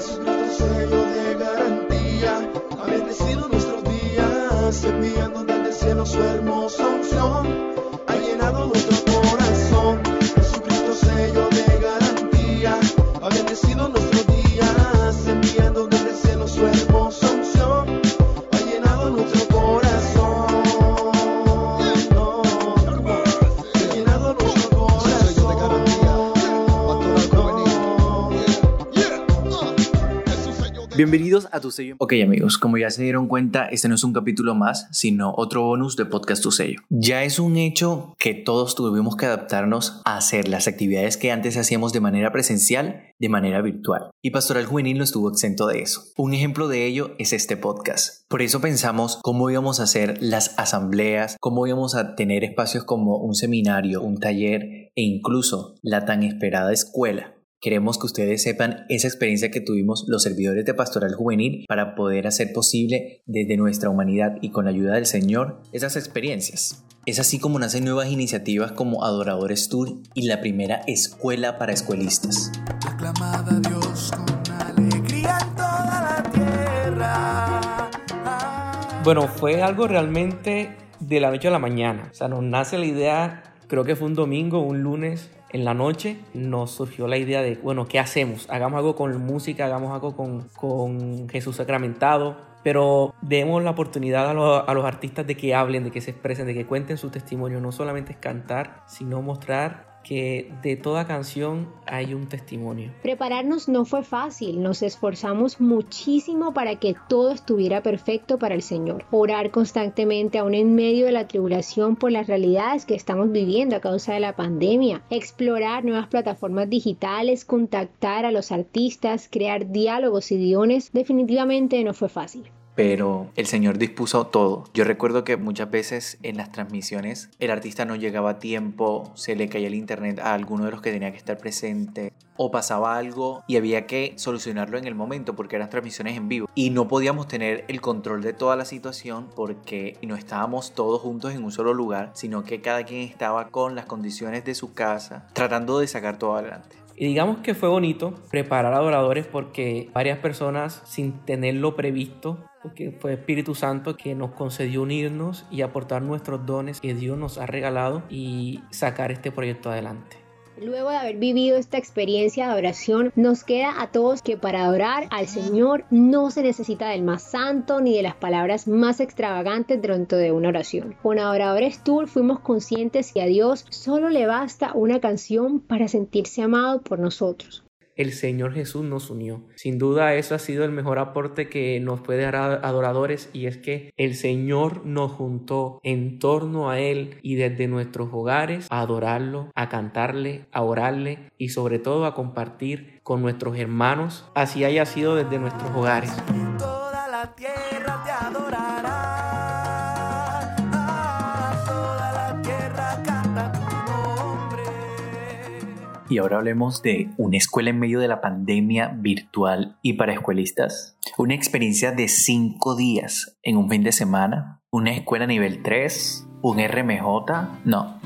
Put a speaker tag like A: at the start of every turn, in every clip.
A: Sello de garantía, ha bendecido nuestros días, enviando desde el cielo su hermosa unción,
B: Bienvenidos a Tu Sello. Ok amigos, como ya se dieron cuenta, este no es un capítulo más, sino otro bonus de Podcast Tu Sello. Ya es un hecho que todos tuvimos que adaptarnos a hacer las actividades que antes hacíamos de manera presencial, de manera virtual. Y Pastoral Juvenil no estuvo exento de eso. Un ejemplo de ello es este podcast. Por eso pensamos cómo íbamos a hacer las asambleas, cómo íbamos a tener espacios como un seminario, un taller e incluso la tan esperada escuela. Queremos que ustedes sepan esa experiencia que tuvimos los servidores de Pastoral Juvenil para poder hacer posible desde nuestra humanidad y con la ayuda del Señor esas experiencias. Es así como nacen nuevas iniciativas como Adoradores Tour y la primera escuela para escuelistas.
A: Aclamad a Dios con alegría en toda la tierra.
C: Bueno, fue algo realmente de la noche a la mañana. O sea, nos nace la idea, creo que fue un domingo, un lunes en la noche, nos surgió la idea de, bueno, ¿qué hacemos? Hagamos algo con música, hagamos algo con, con Jesús sacramentado, pero demos la oportunidad a los, a los artistas de que hablen, de que se expresen, de que cuenten su testimonio. No solamente es cantar, sino mostrar que de toda canción hay un testimonio.
D: Prepararnos no fue fácil, nos esforzamos muchísimo para que todo estuviera perfecto para el Señor. Orar constantemente aún en medio de la tribulación por las realidades que estamos viviendo a causa de la pandemia, explorar nuevas plataformas digitales, contactar a los artistas, crear diálogos y guiones, definitivamente no fue fácil
B: pero el Señor dispuso todo. Yo recuerdo que muchas veces en las transmisiones el artista no llegaba a tiempo, se le caía el internet a alguno de los que tenía que estar presente o pasaba algo y había que solucionarlo en el momento porque eran transmisiones en vivo y no podíamos tener el control de toda la situación porque no estábamos todos juntos en un solo lugar, sino que cada quien estaba con las condiciones de su casa tratando de sacar todo adelante.
C: Y digamos que fue bonito preparar adoradores porque varias personas sin tenerlo previsto, porque fue Espíritu Santo que nos concedió unirnos y aportar nuestros dones que Dios nos ha regalado y sacar este proyecto adelante.
D: Luego de haber vivido esta experiencia de adoración, nos queda a todos que para adorar al Señor no se necesita del más santo ni de las palabras más extravagantes dentro de una oración. Con Adoradores Tour fuimos conscientes que a Dios solo le basta una canción para sentirse amado por nosotros
C: el Señor Jesús nos unió. Sin duda eso ha sido el mejor aporte que nos puede dar adoradores y es que el Señor nos juntó en torno a Él y desde nuestros hogares a adorarlo, a cantarle, a orarle y sobre todo a compartir con nuestros hermanos, así haya sido desde nuestros hogares.
B: Y ahora hablemos de una escuela en medio de la pandemia virtual y para escuelistas. Una experiencia de cinco días en un fin de semana. Una escuela nivel 3. Un RMJ. No.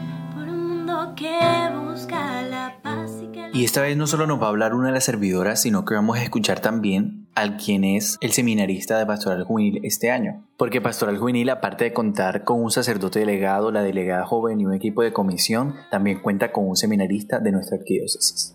E: Y
B: esta vez no solo nos va a hablar una de las servidoras, sino que vamos a escuchar también al quien es el seminarista de Pastoral Juvenil este año. Porque Pastoral Juvenil, aparte de contar con un sacerdote delegado, la delegada joven y un equipo de comisión, también cuenta con un seminarista de nuestra arquidiócesis.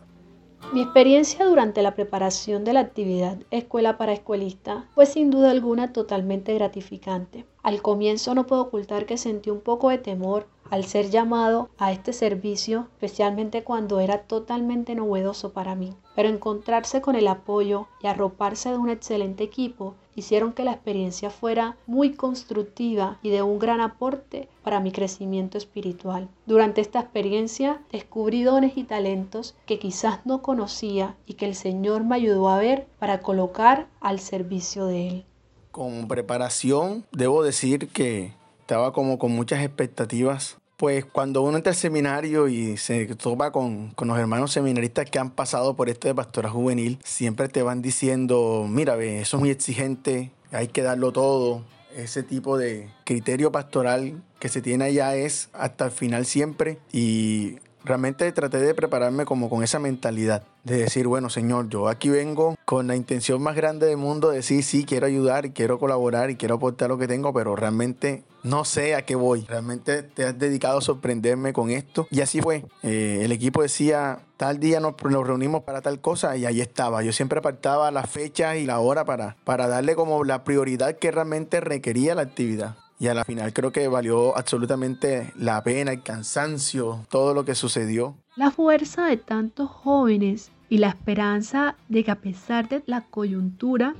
F: Mi experiencia durante la preparación de la actividad Escuela para Escuelista fue sin duda alguna totalmente gratificante. Al comienzo no puedo ocultar que sentí un poco de temor al ser llamado a este servicio, especialmente cuando era totalmente novedoso para mí. Pero encontrarse con el apoyo y arroparse de un excelente equipo hicieron que la experiencia fuera muy constructiva y de un gran aporte para mi crecimiento espiritual. Durante esta experiencia descubrí dones y talentos que quizás no conocía y que el Señor me ayudó a ver para colocar al servicio de Él.
G: Con preparación, debo decir que estaba como con muchas expectativas. Pues cuando uno entra al seminario y se topa con, con los hermanos seminaristas que han pasado por esto de pastora juvenil, siempre te van diciendo, mira, ve, eso es muy exigente, hay que darlo todo. Ese tipo de criterio pastoral que se tiene allá es hasta el final siempre. Y realmente traté de prepararme como con esa mentalidad de decir, bueno, Señor, yo aquí vengo con la intención más grande del mundo de decir, sí, quiero ayudar, quiero colaborar y quiero aportar lo que tengo, pero realmente no sé a qué voy. Realmente te has dedicado a sorprenderme con esto. Y así fue. Eh, el equipo decía, tal día nos, reunimos para tal cosa y ahí estaba. Yo siempre apartaba la fecha y la hora para, para darle como la prioridad que realmente requería la actividad. Y a la final creo que valió absolutamente la pena, el cansancio, todo lo que sucedió.
F: La fuerza de tantos jóvenes y la esperanza de que a pesar de la coyuntura,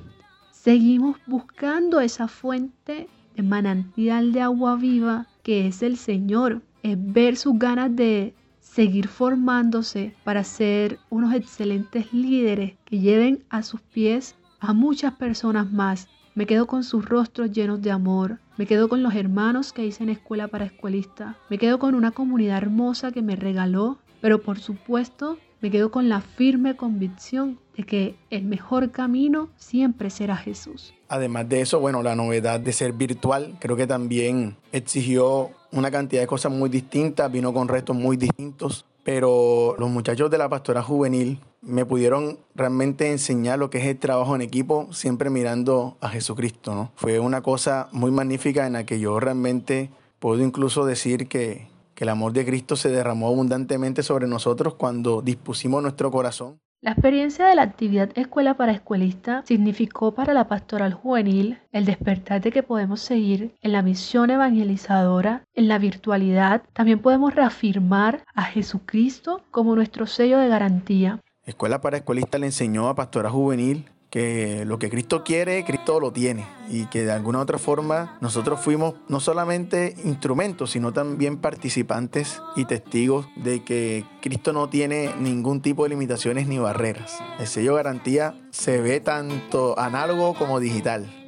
F: seguimos buscando esa fuente de manantial de agua viva que es el Señor. Es ver sus ganas de seguir formándose para ser unos excelentes líderes que lleven a sus pies a muchas personas más me quedo con sus rostros llenos de amor. Me quedo con los hermanos que hice en escuela para escuelista. Me quedo con una comunidad hermosa que me regaló. Pero por supuesto, me quedo con la firme convicción de que el mejor camino siempre será Jesús.
G: Además de eso, bueno, la novedad de ser virtual creo que también exigió una cantidad de cosas muy distintas, vino con retos muy distintos, pero los muchachos de la pastora juvenil me pudieron realmente enseñar lo que es el trabajo en equipo, siempre mirando a Jesucristo, ¿no? Fue una cosa muy magnífica en la que yo realmente puedo incluso decir que, que el amor de Cristo se derramó abundantemente sobre nosotros cuando dispusimos nuestro corazón.
F: La experiencia de la actividad Escuela para Escuelista significó para la pastoral juvenil el despertar de que podemos seguir en la misión evangelizadora, en la virtualidad. También podemos reafirmar a Jesucristo como nuestro sello de garantía.
G: Escuela para Escuelista le enseñó a Pastora Juvenil que lo que Cristo quiere, Cristo lo tiene. Y que de alguna otra forma nosotros fuimos no solamente instrumentos, sino también participantes y testigos de que Cristo no tiene ningún tipo de limitaciones ni barreras. El sello garantía se ve tanto análogo como digital.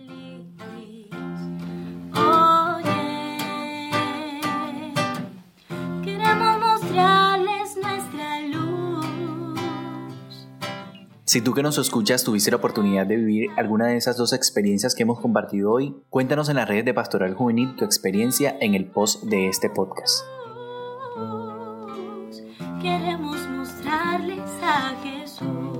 B: Si tú que nos escuchas tuviste la oportunidad de vivir alguna de esas dos experiencias que hemos compartido hoy, cuéntanos en las redes de Pastoral Juvenil tu experiencia en el post de este podcast.
E: Queremos mostrarles a Jesús.